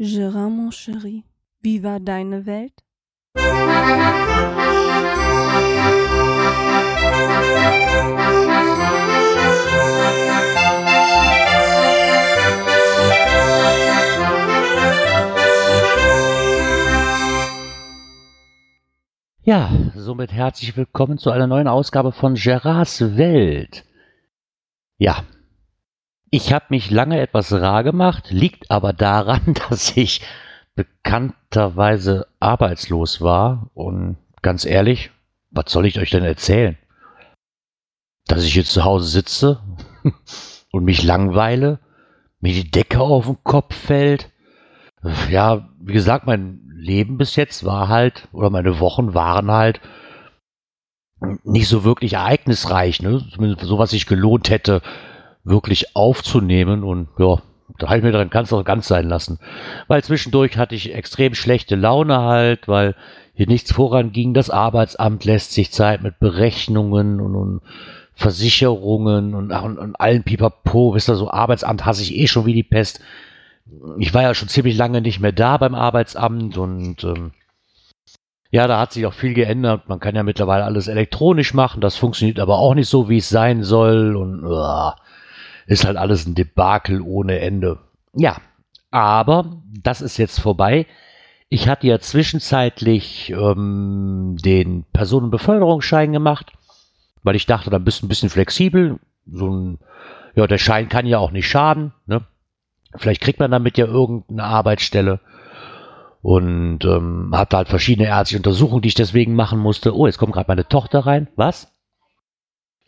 Gérard, mon chéri, wie war deine Welt? Ja, somit herzlich willkommen zu einer neuen Ausgabe von Gerards Welt. Ja, ich habe mich lange etwas rar gemacht, liegt aber daran, dass ich bekannterweise arbeitslos war und ganz ehrlich, was soll ich euch denn erzählen? Dass ich jetzt zu Hause sitze und mich langweile, mir die Decke auf den Kopf fällt. Ja, wie gesagt, mein Leben bis jetzt war halt, oder meine Wochen waren halt nicht so wirklich ereignisreich, ne? Zumindest so, was sich gelohnt hätte, wirklich aufzunehmen. Und ja, da habe ich mir dann ganz auch ganz sein lassen. Weil zwischendurch hatte ich extrem schlechte Laune halt, weil hier nichts voranging. Das Arbeitsamt lässt sich Zeit mit Berechnungen und, und Versicherungen und, und, und allen Pipapo. Wisst ihr, so Arbeitsamt hasse ich eh schon wie die Pest ich war ja schon ziemlich lange nicht mehr da beim Arbeitsamt und ähm, ja, da hat sich auch viel geändert. Man kann ja mittlerweile alles elektronisch machen. Das funktioniert aber auch nicht so, wie es sein soll. Und uh, ist halt alles ein Debakel ohne Ende. Ja, aber das ist jetzt vorbei. Ich hatte ja zwischenzeitlich ähm, den Personenbeförderungsschein gemacht, weil ich dachte, dann bist du ein bisschen flexibel. So ein, ja, der Schein kann ja auch nicht schaden. Ne? Vielleicht kriegt man damit ja irgendeine Arbeitsstelle und ähm, hatte halt verschiedene ärztliche Untersuchungen, die ich deswegen machen musste. Oh, jetzt kommt gerade meine Tochter rein. Was?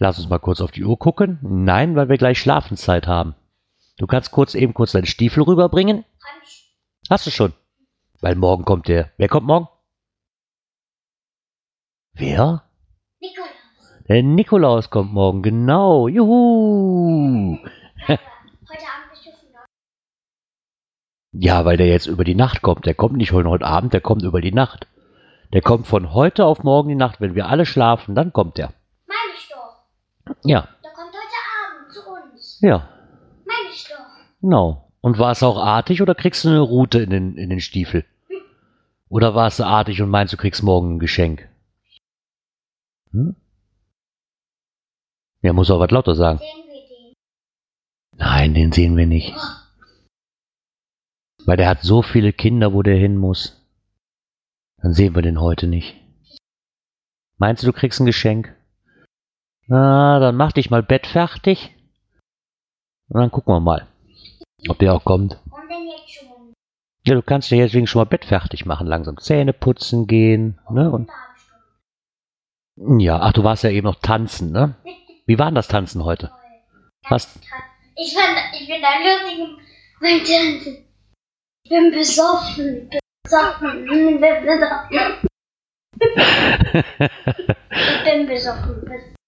Lass uns mal kurz auf die Uhr gucken. Nein, weil wir gleich Schlafenszeit haben. Du kannst kurz eben kurz deinen Stiefel rüberbringen. Hast du schon? Weil morgen kommt der. Wer kommt morgen? Wer? Nikolaus. Der Nikolaus kommt morgen, genau. Juhu. Ja, weil der jetzt über die Nacht kommt. Der kommt nicht heute Abend, der kommt über die Nacht. Der kommt von heute auf morgen die Nacht. Wenn wir alle schlafen, dann kommt der. Ja. Der kommt heute Abend zu uns. Ja. Meine ich doch. Genau. Und war es auch artig oder kriegst du eine Route in den, in den Stiefel? Oder war es artig und meinst, du kriegst morgen ein Geschenk? Hm? Ja, muss auch was lauter sagen. Sehen wir den. Nein, den sehen wir nicht. Oh. Weil der hat so viele Kinder, wo der hin muss. Dann sehen wir den heute nicht. Meinst du, du kriegst ein Geschenk? Na, dann mach dich mal Bett fertig. Und dann gucken wir mal, ob der auch kommt. Ja, du kannst dir jetzt wegen schon mal Bett fertig machen, langsam Zähne putzen gehen, ne? Und ja, ach, du warst ja eben noch tanzen, ne? Wie war denn das Tanzen heute? Was? Ich fand, ich bin da lustig beim Tanzen. Ich bin besoffen. Besoffen. Ich bin besoffen. Ich bin besoffen.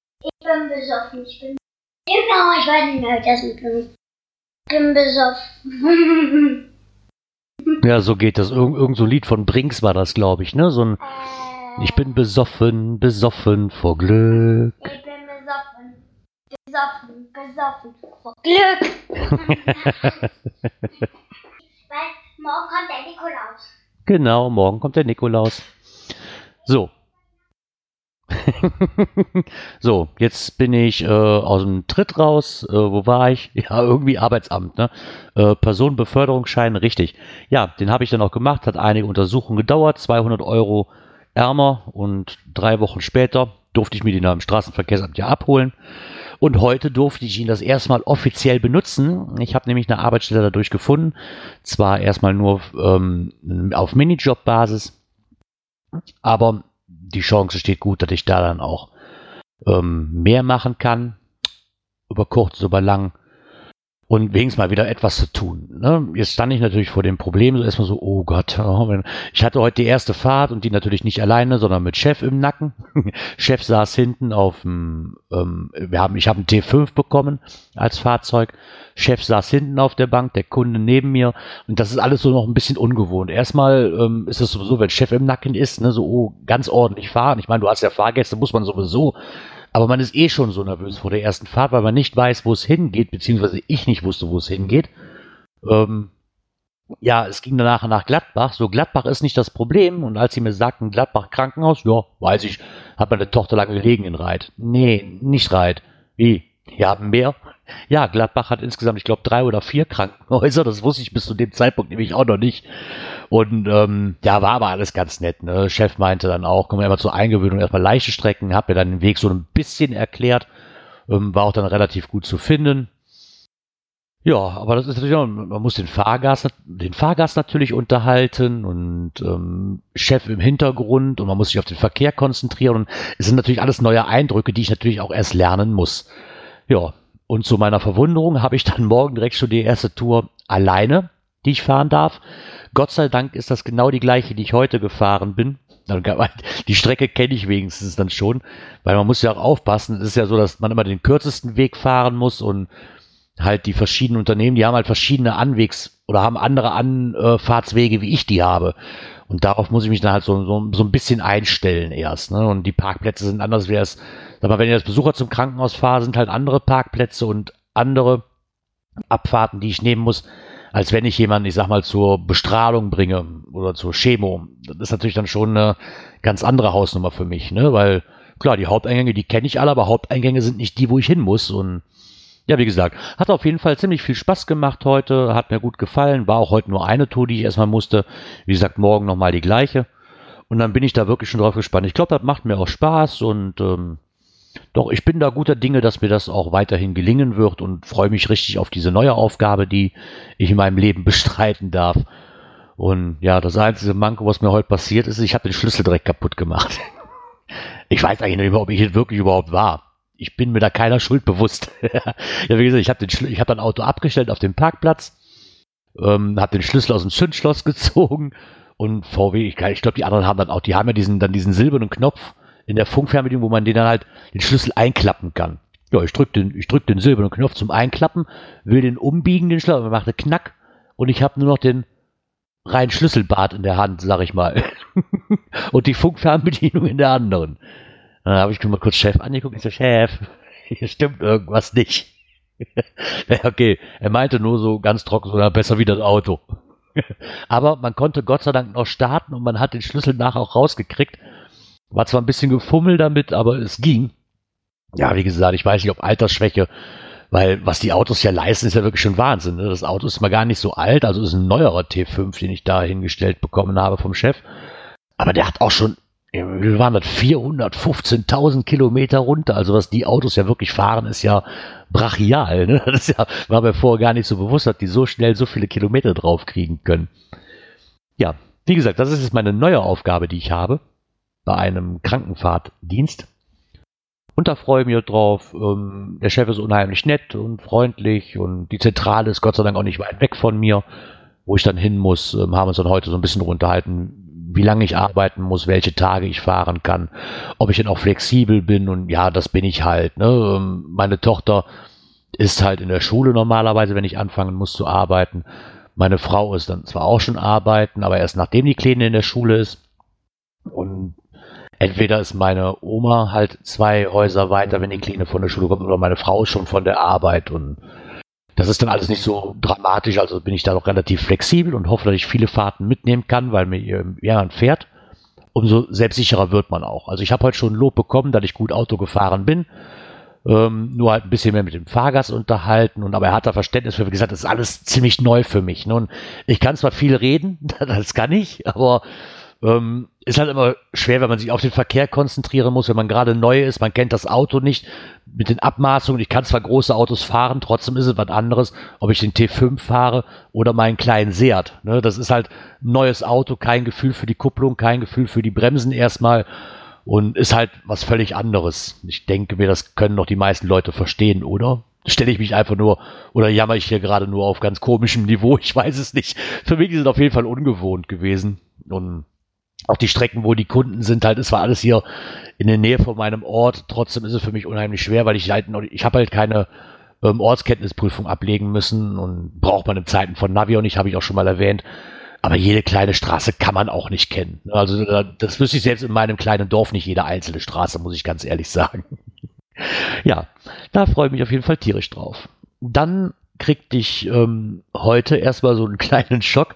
Ich bin besoffen. Ich bin. Genau, ich weiß nicht mehr, wie das mit bin. Ich bin besoffen. Ja, so geht das. Irgend, irgend so ein Lied von Brinks war das, glaube ich, ne? So ein Äh, Ich bin besoffen, besoffen vor Glück. Ich bin besoffen. Besoffen, besoffen. Vor Glück. Weil morgen kommt der Nikolaus. Genau, morgen kommt der Nikolaus. So. so, jetzt bin ich äh, aus dem Tritt raus. Äh, wo war ich? Ja, irgendwie Arbeitsamt, ne? Äh, Personenbeförderungsschein, richtig. Ja, den habe ich dann auch gemacht, hat einige Untersuchungen gedauert, 200 Euro ärmer und drei Wochen später durfte ich mir den am Straßenverkehrsamt ja abholen. Und heute durfte ich ihn das erstmal offiziell benutzen. Ich habe nämlich eine Arbeitsstelle dadurch gefunden. Zwar erstmal nur ähm, auf Minijob-Basis, aber die Chance steht gut, dass ich da dann auch ähm, mehr machen kann. Über kurz, über lang. Und wenigstens mal wieder etwas zu tun. Ne? Jetzt stand ich natürlich vor dem Problem, so erstmal so, oh Gott, oh, ich hatte heute die erste Fahrt und die natürlich nicht alleine, sondern mit Chef im Nacken. Chef saß hinten auf dem, ähm, wir haben, ich habe einen T5 bekommen als Fahrzeug. Chef saß hinten auf der Bank, der Kunde neben mir und das ist alles so noch ein bisschen ungewohnt. Erstmal ähm, ist es sowieso, wenn Chef im Nacken ist, ne, so oh, ganz ordentlich fahren. Ich meine, du hast ja Fahrgäste, muss man sowieso aber man ist eh schon so nervös vor der ersten Fahrt, weil man nicht weiß, wo es hingeht, beziehungsweise ich nicht wusste, wo es hingeht. Ähm, ja, es ging danach nach Gladbach. So, Gladbach ist nicht das Problem. Und als sie mir sagten, Gladbach Krankenhaus, ja, weiß ich, hat meine Tochter lange gelegen in Reit. Nee, nicht Reit. Wie? Die haben mehr? Ja, Gladbach hat insgesamt, ich glaube, drei oder vier Krankenhäuser. Das wusste ich bis zu dem Zeitpunkt nämlich auch noch nicht. Und ähm, ja, war aber alles ganz nett. Ne? Chef meinte dann auch, kommen wir immer zur Eingewöhnung erstmal leichte Strecken, hab mir dann den Weg so ein bisschen erklärt. Ähm, war auch dann relativ gut zu finden. Ja, aber das ist natürlich auch, man muss den Fahrgast, den Fahrgast natürlich unterhalten und ähm, Chef im Hintergrund und man muss sich auf den Verkehr konzentrieren und es sind natürlich alles neue Eindrücke, die ich natürlich auch erst lernen muss. Ja, und zu meiner Verwunderung habe ich dann morgen direkt schon die erste Tour alleine, die ich fahren darf. Gott sei Dank ist das genau die gleiche, die ich heute gefahren bin. Die Strecke kenne ich wenigstens dann schon, weil man muss ja auch aufpassen. Es ist ja so, dass man immer den kürzesten Weg fahren muss und halt die verschiedenen Unternehmen, die haben halt verschiedene Anwegs oder haben andere Anfahrtswege, wie ich die habe. Und darauf muss ich mich dann halt so, so, so ein bisschen einstellen erst. Ne? Und die Parkplätze sind anders, wie es, mal, wenn ihr als Besucher zum Krankenhaus fahrt, sind halt andere Parkplätze und andere Abfahrten, die ich nehmen muss, als wenn ich jemanden, ich sag mal, zur Bestrahlung bringe oder zur Chemo. Das ist natürlich dann schon eine ganz andere Hausnummer für mich, ne? Weil, klar, die Haupteingänge, die kenne ich alle, aber Haupteingänge sind nicht die, wo ich hin muss. Und ja, wie gesagt, hat auf jeden Fall ziemlich viel Spaß gemacht heute, hat mir gut gefallen, war auch heute nur eine Tour, die ich erstmal musste. Wie gesagt, morgen nochmal die gleiche. Und dann bin ich da wirklich schon drauf gespannt. Ich glaube, das macht mir auch Spaß und ähm, doch, ich bin da guter Dinge, dass mir das auch weiterhin gelingen wird und freue mich richtig auf diese neue Aufgabe, die ich in meinem Leben bestreiten darf. Und ja, das einzige Manko, was mir heute passiert ist, ich habe den Schlüssel direkt kaputt gemacht. Ich weiß eigentlich nicht mehr, ob ich hier wirklich überhaupt war ich bin mir da keiner Schuld bewusst. ja, wie gesagt, ich habe hab ein Auto abgestellt auf dem Parkplatz, ähm, habe den Schlüssel aus dem Zündschloss gezogen und VW, ich, ich glaube, die anderen haben dann auch, die haben ja diesen, dann diesen silbernen Knopf in der Funkfernbedienung, wo man den dann halt den Schlüssel einklappen kann. Ja, ich drücke den, drück den silbernen Knopf zum Einklappen, will den umbiegen, den Schlüssel, macht einen Knack und ich habe nur noch den reinen Schlüsselbart in der Hand, sag ich mal. und die Funkfernbedienung in der anderen. Dann habe ich mal kurz Chef angeguckt. Ich so, Chef, hier stimmt irgendwas nicht. okay, er meinte nur so ganz trocken, so, besser wie das Auto. Aber man konnte Gott sei Dank noch starten und man hat den Schlüssel nachher auch rausgekriegt. War zwar ein bisschen gefummelt damit, aber es ging. Ja, wie gesagt, ich weiß nicht, ob Altersschwäche, weil was die Autos ja leisten, ist ja wirklich schon Wahnsinn. Ne? Das Auto ist mal gar nicht so alt, also ist ein neuerer T5, den ich da hingestellt bekommen habe vom Chef. Aber der hat auch schon wir waren das 415.000 Kilometer runter. Also was die Autos ja wirklich fahren, ist ja brachial. Ne? Das ja, war mir vorher gar nicht so bewusst, dass die so schnell so viele Kilometer draufkriegen können. Ja, wie gesagt, das ist jetzt meine neue Aufgabe, die ich habe bei einem Krankenfahrtdienst. Und da freue ich mich drauf. Ähm, der Chef ist unheimlich nett und freundlich und die Zentrale ist Gott sei Dank auch nicht weit weg von mir, wo ich dann hin muss. Ähm, haben uns dann heute so ein bisschen unterhalten, wie lange ich arbeiten muss, welche Tage ich fahren kann, ob ich dann auch flexibel bin und ja, das bin ich halt. Ne? Ähm, meine Tochter ist halt in der Schule normalerweise, wenn ich anfangen muss zu arbeiten. Meine Frau ist dann zwar auch schon arbeiten, aber erst nachdem die Kleine in der Schule ist. Und entweder ist meine Oma halt zwei Häuser weiter, wenn die Kleine von der Schule kommt, oder meine Frau ist schon von der Arbeit und das ist dann alles nicht so dramatisch, also bin ich da noch relativ flexibel und hoffe, dass ich viele Fahrten mitnehmen kann, weil mir jemand fährt. Umso selbstsicherer wird man auch. Also ich habe heute schon Lob bekommen, dass ich gut Auto gefahren bin. Ähm, nur halt ein bisschen mehr mit dem Fahrgast unterhalten und aber er hat da Verständnis für, wie gesagt, das ist alles ziemlich neu für mich. Ne? Und ich kann zwar viel reden, das kann ich, aber ähm, ist halt immer schwer, wenn man sich auf den Verkehr konzentrieren muss, wenn man gerade neu ist, man kennt das Auto nicht mit den Abmaßungen. Ich kann zwar große Autos fahren, trotzdem ist es was anderes, ob ich den T5 fahre oder meinen kleinen Seat. Ne, das ist halt neues Auto, kein Gefühl für die Kupplung, kein Gefühl für die Bremsen erstmal und ist halt was völlig anderes. Ich denke mir, das können doch die meisten Leute verstehen, oder? Stelle ich mich einfach nur oder jammer ich hier gerade nur auf ganz komischem Niveau? Ich weiß es nicht. Für mich ist es auf jeden Fall ungewohnt gewesen und auch die Strecken, wo die Kunden sind, halt, es war alles hier in der Nähe von meinem Ort. Trotzdem ist es für mich unheimlich schwer, weil ich halt noch, ich habe halt keine ähm, Ortskenntnisprüfung ablegen müssen und braucht man in Zeiten von Navi und ich habe ich auch schon mal erwähnt. Aber jede kleine Straße kann man auch nicht kennen. Also das wüsste ich selbst in meinem kleinen Dorf nicht jede einzelne Straße, muss ich ganz ehrlich sagen. ja, da freue ich mich auf jeden Fall tierisch drauf. Dann kriegte ich ähm, heute erstmal so einen kleinen Schock.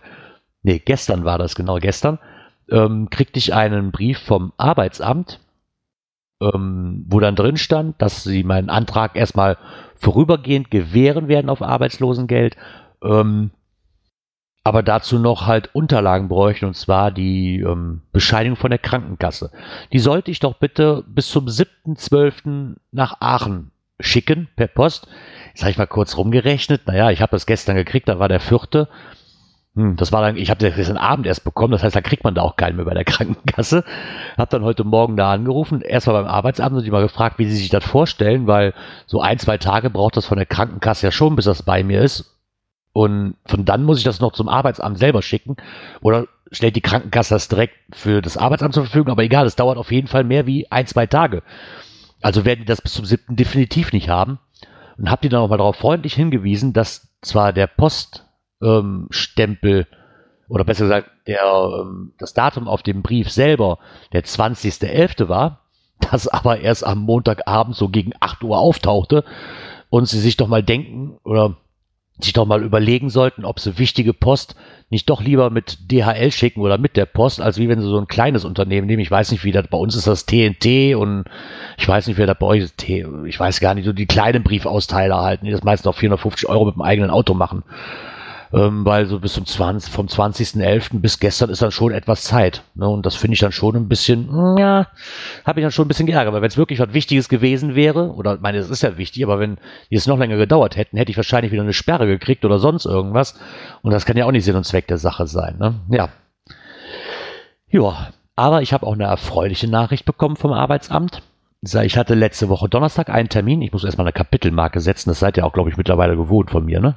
Nee, gestern war das, genau gestern. Ähm, kriegte ich einen Brief vom Arbeitsamt, ähm, wo dann drin stand, dass sie meinen Antrag erstmal vorübergehend gewähren werden auf Arbeitslosengeld. Ähm, aber dazu noch halt Unterlagen bräuchten, und zwar die ähm, Bescheinigung von der Krankenkasse. Die sollte ich doch bitte bis zum 7.12. nach Aachen schicken, per Post. Jetzt habe ich mal kurz rumgerechnet. Naja, ich habe das gestern gekriegt, da war der vierte. Hm, das war dann, ich habe das gestern Abend erst bekommen, das heißt, da kriegt man da auch keinen mehr bei der Krankenkasse. Hab dann heute Morgen da angerufen, erstmal beim Arbeitsamt und die mal gefragt, wie sie sich das vorstellen, weil so ein, zwei Tage braucht das von der Krankenkasse ja schon, bis das bei mir ist. Und von dann muss ich das noch zum Arbeitsamt selber schicken. Oder stellt die Krankenkasse das direkt für das Arbeitsamt zur Verfügung. Aber egal, es dauert auf jeden Fall mehr wie ein, zwei Tage. Also werden die das bis zum 7. definitiv nicht haben. Und habe die dann auch mal darauf freundlich hingewiesen, dass zwar der Poststempel ähm, oder besser gesagt der, ähm, das Datum auf dem Brief selber der 20.11. war, das aber erst am Montagabend so gegen 8 Uhr auftauchte und sie sich doch mal denken oder sich doch mal überlegen sollten, ob sie wichtige Post nicht doch lieber mit DHL schicken oder mit der Post, als wie wenn sie so ein kleines Unternehmen nehmen. Ich weiß nicht, wie das bei uns ist, das TNT und ich weiß nicht, wer das bei euch ist. Ich weiß gar nicht, so die kleinen Briefausteiler halten, die das meistens auf 450 Euro mit dem eigenen Auto machen ähm, weil so bis zum 20, vom 20.11. bis gestern ist dann schon etwas Zeit. Ne? Und das finde ich dann schon ein bisschen, mm, ja, habe ich dann schon ein bisschen geärgert, weil wenn es wirklich was Wichtiges gewesen wäre, oder ich meine, es ist ja wichtig, aber wenn die es noch länger gedauert hätten, hätte ich wahrscheinlich wieder eine Sperre gekriegt oder sonst irgendwas. Und das kann ja auch nicht Sinn und Zweck der Sache sein. Ne? Ja. Ja, aber ich habe auch eine erfreuliche Nachricht bekommen vom Arbeitsamt. Ich hatte letzte Woche Donnerstag einen Termin. Ich muss erstmal eine Kapitelmarke setzen. Das seid ihr auch, glaube ich, mittlerweile gewohnt von mir, ne?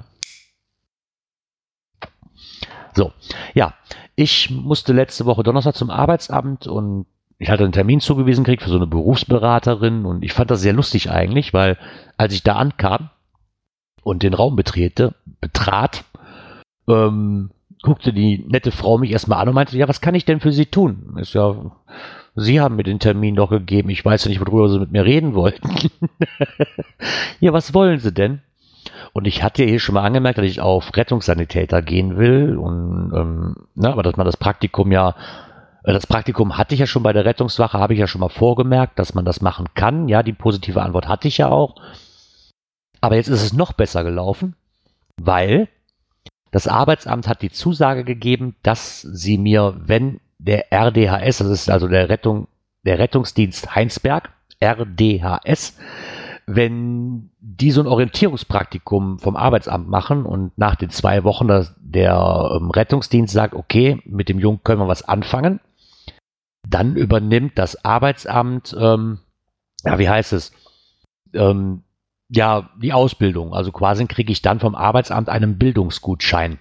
So, ja, ich musste letzte Woche Donnerstag zum Arbeitsamt und ich hatte einen Termin zugewiesen gekriegt für so eine Berufsberaterin und ich fand das sehr lustig eigentlich, weil als ich da ankam und den Raum betrete, betrat, ähm, guckte die nette Frau mich erstmal an und meinte, ja, was kann ich denn für Sie tun? Ist ja, Sie haben mir den Termin doch gegeben, ich weiß ja nicht, worüber Sie mit mir reden wollten. ja, was wollen Sie denn? Und ich hatte hier schon mal angemerkt, dass ich auf Rettungssanitäter gehen will. Und ähm, na, aber dass man das Praktikum ja, äh, das Praktikum hatte ich ja schon bei der Rettungswache, habe ich ja schon mal vorgemerkt, dass man das machen kann. Ja, die positive Antwort hatte ich ja auch. Aber jetzt ist es noch besser gelaufen, weil das Arbeitsamt hat die Zusage gegeben, dass sie mir, wenn der RDHS, das ist also der Rettung, der Rettungsdienst Heinsberg, RDHS, wenn die so ein Orientierungspraktikum vom Arbeitsamt machen und nach den zwei Wochen der ähm, Rettungsdienst sagt, okay, mit dem Jungen können wir was anfangen, dann übernimmt das Arbeitsamt, ähm, ja, wie heißt es, ähm, ja, die Ausbildung. Also quasi kriege ich dann vom Arbeitsamt einen Bildungsgutschein.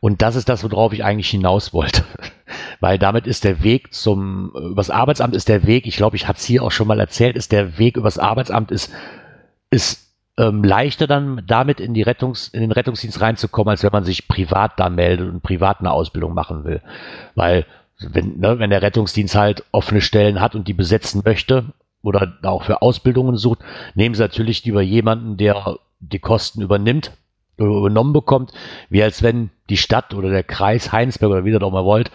Und das ist das, worauf ich eigentlich hinaus wollte. Weil damit ist der Weg zum, übers Arbeitsamt ist der Weg, ich glaube, ich hatte es hier auch schon mal erzählt, ist der Weg übers Arbeitsamt ist, ist ähm, leichter dann damit in die Rettungs, in den Rettungsdienst reinzukommen, als wenn man sich privat da meldet und privat eine Ausbildung machen will. Weil, wenn, ne, wenn der Rettungsdienst halt offene Stellen hat und die besetzen möchte oder auch für Ausbildungen sucht, nehmen sie natürlich lieber jemanden, der die Kosten übernimmt übernommen bekommt, wie als wenn die Stadt oder der Kreis Heinsberg oder wie ihr das auch mal wollt,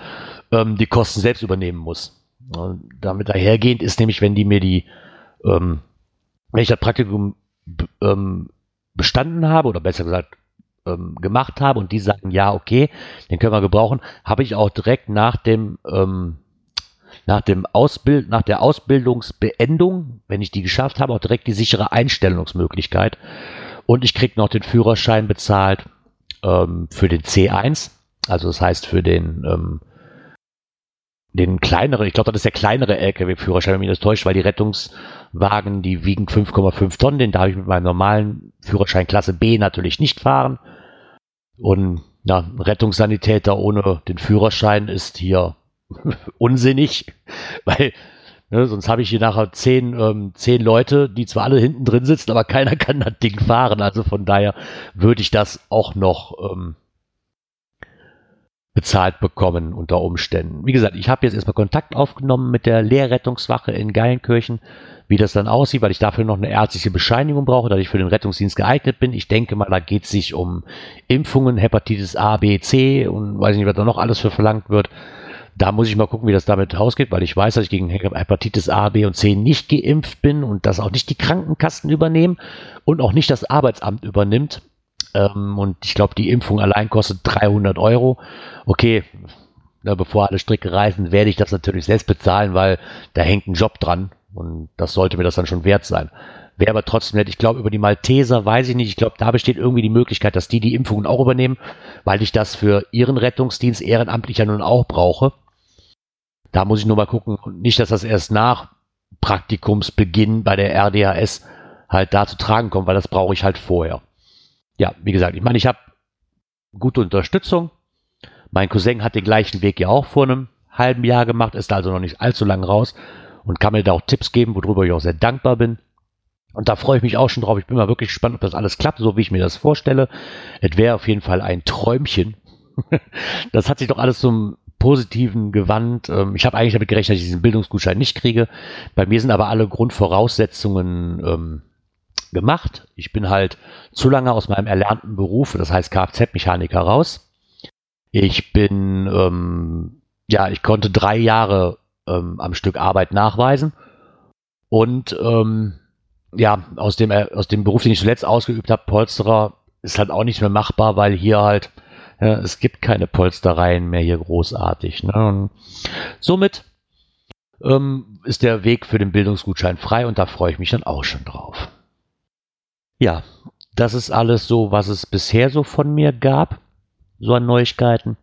ähm, die Kosten selbst übernehmen muss. Und damit dahergehend ist nämlich, wenn die mir die, ähm, wenn ich das Praktikum ähm, bestanden habe oder besser gesagt ähm, gemacht habe und die sagen, ja, okay, den können wir gebrauchen, habe ich auch direkt nach dem ähm, nach dem Ausbild, nach der Ausbildungsbeendung, wenn ich die geschafft habe, auch direkt die sichere Einstellungsmöglichkeit. Und ich kriege noch den Führerschein bezahlt ähm, für den C1. Also das heißt für den, ähm, den kleineren, ich glaube, das ist der kleinere LKW-Führerschein, wenn mich das täuscht, weil die Rettungswagen, die wiegen 5,5 Tonnen, den darf ich mit meinem normalen Führerschein Klasse B natürlich nicht fahren. Und ja, Rettungssanitäter ohne den Führerschein ist hier unsinnig, weil Ne, sonst habe ich hier nachher zehn, ähm, zehn Leute, die zwar alle hinten drin sitzen, aber keiner kann das Ding fahren. Also von daher würde ich das auch noch, ähm, bezahlt bekommen unter Umständen. Wie gesagt, ich habe jetzt erstmal Kontakt aufgenommen mit der Lehrrettungswache in Geilenkirchen, wie das dann aussieht, weil ich dafür noch eine ärztliche Bescheinigung brauche, dass ich für den Rettungsdienst geeignet bin. Ich denke mal, da geht es sich um Impfungen, Hepatitis A, B, C und weiß nicht, was da noch alles für verlangt wird. Da muss ich mal gucken, wie das damit ausgeht, weil ich weiß, dass ich gegen Hepatitis A, B und C nicht geimpft bin und dass auch nicht die Krankenkassen übernehmen und auch nicht das Arbeitsamt übernimmt. Ähm, und ich glaube, die Impfung allein kostet 300 Euro. Okay, na, bevor alle Stricke reißen, werde ich das natürlich selbst bezahlen, weil da hängt ein Job dran und das sollte mir das dann schon wert sein. Wäre aber trotzdem nett. Ich glaube, über die Malteser weiß ich nicht. Ich glaube, da besteht irgendwie die Möglichkeit, dass die die Impfungen auch übernehmen, weil ich das für ihren Rettungsdienst ehrenamtlich ja nun auch brauche. Da muss ich nur mal gucken. Nicht, dass das erst nach Praktikumsbeginn bei der RDAS halt da zu tragen kommt, weil das brauche ich halt vorher ja, wie gesagt, ich meine, ich habe gute Unterstützung. Mein Cousin hat den gleichen Weg ja auch vor einem halben Jahr gemacht, ist also noch nicht allzu lang raus und kann mir da auch Tipps geben, worüber ich auch sehr dankbar bin. Und da freue ich mich auch schon drauf. Ich bin mal wirklich gespannt, ob das alles klappt, so wie ich mir das vorstelle. Es wäre auf jeden Fall ein Träumchen. das hat sich doch alles zum Positiven gewandt. Ähm, ich habe eigentlich damit gerechnet, dass ich diesen Bildungsgutschein nicht kriege. Bei mir sind aber alle Grundvoraussetzungen ähm, gemacht. Ich bin halt zu lange aus meinem erlernten Beruf, das heißt Kfz-Mechaniker, raus. Ich bin, ähm, ja, ich konnte drei Jahre ähm, am Stück Arbeit nachweisen. Und ähm, ja, aus dem, äh, aus dem Beruf, den ich zuletzt ausgeübt habe, Polsterer, ist halt auch nicht mehr machbar, weil hier halt, ja, es gibt keine Polstereien mehr hier großartig. Ne? Und somit ähm, ist der Weg für den Bildungsgutschein frei und da freue ich mich dann auch schon drauf. Ja, das ist alles so, was es bisher so von mir gab, so an Neuigkeiten.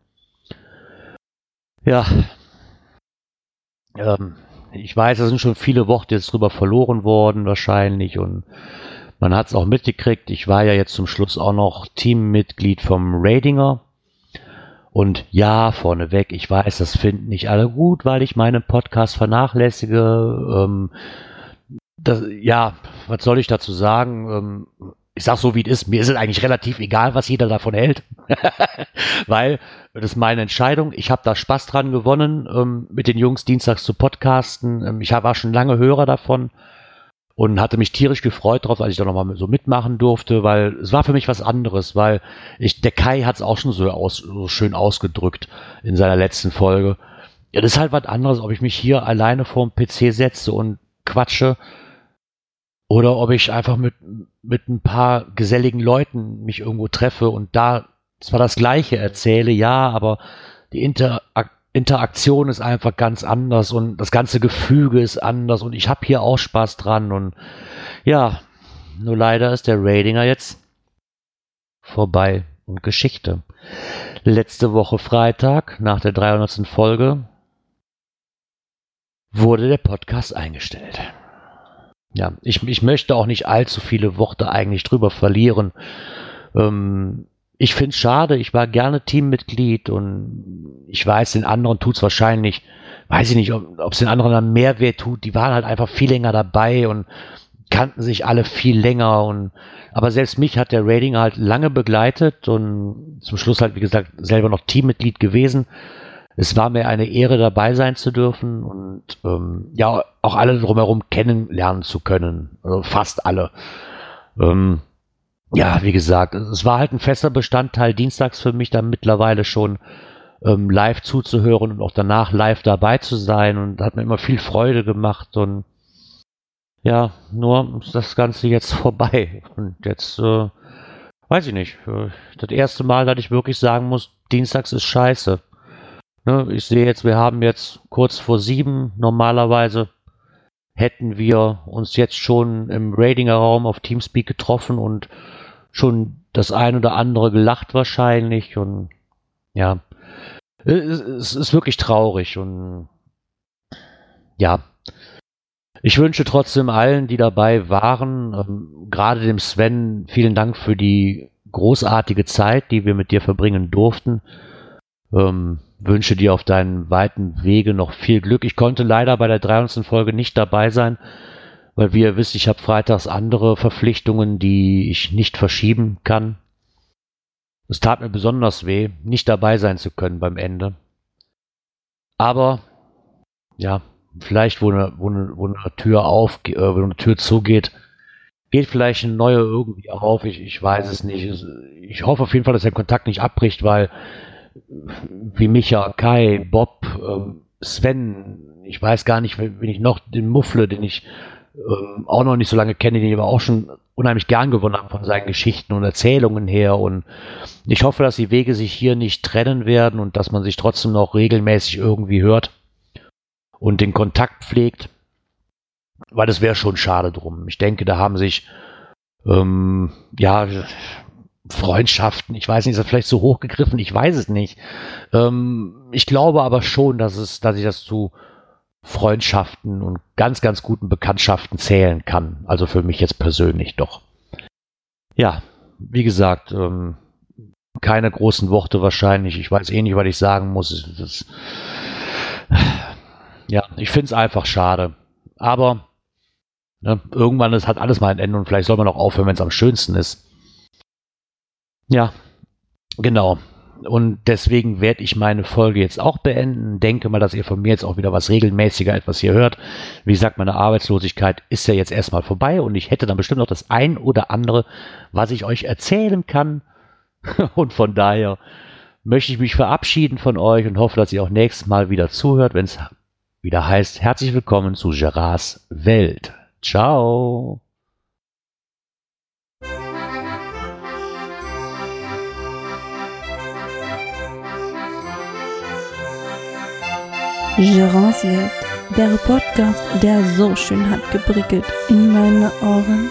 Ja, ähm, ich weiß, da sind schon viele Worte jetzt drüber verloren worden wahrscheinlich und man hat es auch mitgekriegt. Ich war ja jetzt zum Schluss auch noch Teammitglied vom Radinger. Und ja, vorneweg, ich weiß, das finden nicht alle gut, weil ich meinen Podcast vernachlässige. Ähm, das, ja, was soll ich dazu sagen? Ähm, ich sag so, wie es ist. Mir ist es eigentlich relativ egal, was jeder davon hält. Weil das ist meine Entscheidung. Ich habe da Spaß dran gewonnen, ähm, mit den Jungs dienstags zu podcasten. Ähm, ich war schon lange Hörer davon und hatte mich tierisch gefreut drauf, als ich da nochmal so mitmachen durfte, weil es war für mich was anderes, weil ich, der Kai hat es auch schon so, aus, so schön ausgedrückt in seiner letzten Folge. Ja, das ist halt was anderes, ob ich mich hier alleine vorm PC setze und quatsche oder ob ich einfach mit, mit ein paar geselligen Leuten mich irgendwo treffe und da zwar das Gleiche erzähle, ja, aber die Interak Interaktion ist einfach ganz anders und das ganze Gefüge ist anders und ich habe hier auch Spaß dran und ja, nur leider ist der Ratinger jetzt vorbei und Geschichte. Letzte Woche Freitag, nach der 300. Folge, wurde der Podcast eingestellt. Ja, ich, ich möchte auch nicht allzu viele Worte eigentlich drüber verlieren. Ähm, ich finde es schade, ich war gerne Teammitglied und ich weiß, den anderen tut es wahrscheinlich, weiß ich nicht, ob es den anderen dann mehr weh tut. Die waren halt einfach viel länger dabei und kannten sich alle viel länger und aber selbst mich hat der Rating halt lange begleitet und zum Schluss halt, wie gesagt, selber noch Teammitglied gewesen es war mir eine Ehre, dabei sein zu dürfen und ähm, ja, auch alle drumherum kennenlernen zu können. Also fast alle. Ähm, ja, wie gesagt, es war halt ein fester Bestandteil dienstags für mich dann mittlerweile schon ähm, live zuzuhören und auch danach live dabei zu sein und hat mir immer viel Freude gemacht und ja, nur ist das Ganze jetzt vorbei und jetzt äh, weiß ich nicht. Äh, das erste Mal, dass ich wirklich sagen muss, dienstags ist scheiße. Ne, ich sehe jetzt, wir haben jetzt kurz vor sieben. Normalerweise hätten wir uns jetzt schon im Ratinger Raum auf Teamspeak getroffen und schon das ein oder andere gelacht wahrscheinlich. Und ja, es, ist wirklich traurig und ja. Ich wünsche trotzdem allen, die dabei waren, ähm, gerade dem Sven, vielen Dank für die großartige Zeit, die wir mit dir verbringen durften. Ähm, wünsche dir auf deinen weiten Wege noch viel Glück. Ich konnte leider bei der 300. Folge nicht dabei sein, weil wie ihr wisst, ich habe freitags andere Verpflichtungen, die ich nicht verschieben kann. Es tat mir besonders weh, nicht dabei sein zu können beim Ende. Aber, ja, vielleicht, wo eine, wo eine, wo eine Tür auf, äh, wo eine Tür zugeht, geht vielleicht eine neue irgendwie auf. Ich, ich weiß es nicht. Ich hoffe auf jeden Fall, dass der Kontakt nicht abbricht, weil wie Micha, Kai, Bob, ähm, Sven, ich weiß gar nicht, wenn ich noch den Muffle, den ich ähm, auch noch nicht so lange kenne, den ich aber auch schon unheimlich gern gewonnen habe von seinen Geschichten und Erzählungen her. Und ich hoffe, dass die Wege sich hier nicht trennen werden und dass man sich trotzdem noch regelmäßig irgendwie hört und den Kontakt pflegt. Weil das wäre schon schade drum. Ich denke, da haben sich ähm, ja Freundschaften, ich weiß nicht, ist das vielleicht so hochgegriffen, ich weiß es nicht. Ähm, ich glaube aber schon, dass es, dass ich das zu Freundschaften und ganz, ganz guten Bekanntschaften zählen kann. Also für mich jetzt persönlich doch. Ja, wie gesagt, ähm, keine großen Worte wahrscheinlich. Ich weiß eh nicht, was ich sagen muss. Das, ja, ich finde es einfach schade. Aber ne, irgendwann ist, hat alles mal ein Ende und vielleicht soll man auch aufhören, wenn es am schönsten ist. Ja, genau. Und deswegen werde ich meine Folge jetzt auch beenden. Denke mal, dass ihr von mir jetzt auch wieder was regelmäßiger etwas hier hört. Wie gesagt, meine Arbeitslosigkeit ist ja jetzt erstmal vorbei und ich hätte dann bestimmt noch das ein oder andere, was ich euch erzählen kann. Und von daher möchte ich mich verabschieden von euch und hoffe, dass ihr auch nächstes Mal wieder zuhört, wenn es wieder heißt, herzlich willkommen zu Gerards Welt. Ciao. Gérance Welt, der Podcast, der so schön hat geprickelt in meine Ohren.